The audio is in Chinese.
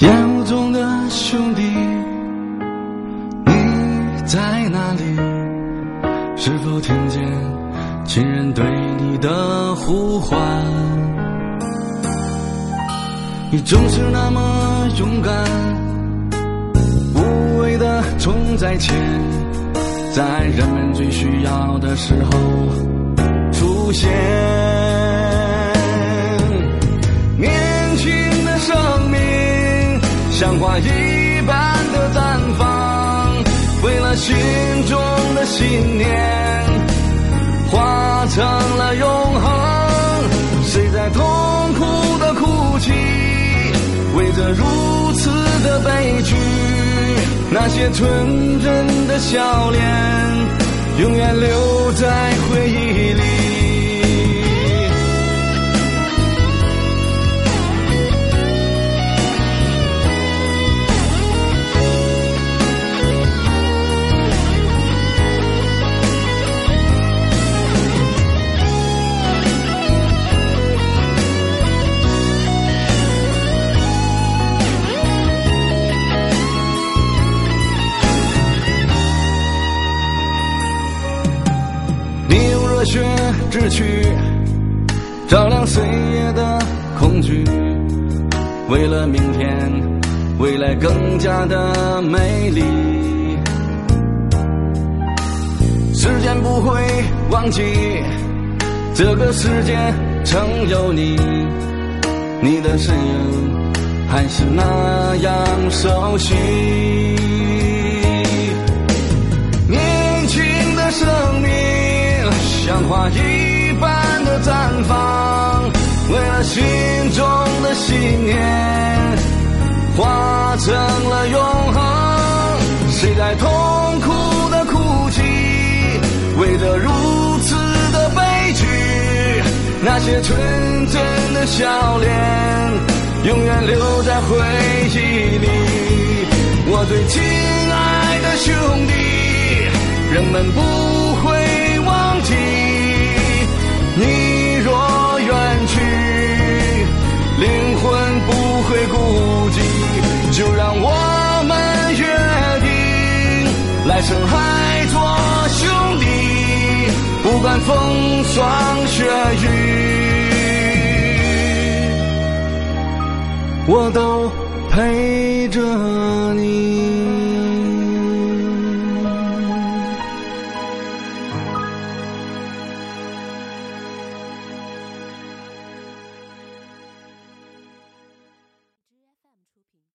烟雾中的兄弟，你在哪里？是否听见亲人对你的呼唤？你总是那么勇敢，无畏的冲在前，在人们最需要的时候出现。一般的绽放，为了心中的信念，化成了永恒。谁在痛苦的哭泣？为这如此的悲剧，那些纯真的笑脸，永远留在回忆热血之躯照亮岁月的恐惧，为了明天未来更加的美丽。时间不会忘记这个世界曾有你，你的身影还是那样熟悉。像花一般的绽放，为了心中的信念，化成了永恒。谁在痛苦的哭泣？为着如此的悲剧，那些纯真的笑脸，永远留在回忆里。我最亲爱的兄弟，人们不定，来生还做兄弟，不管风霜雪雨，我都陪着你。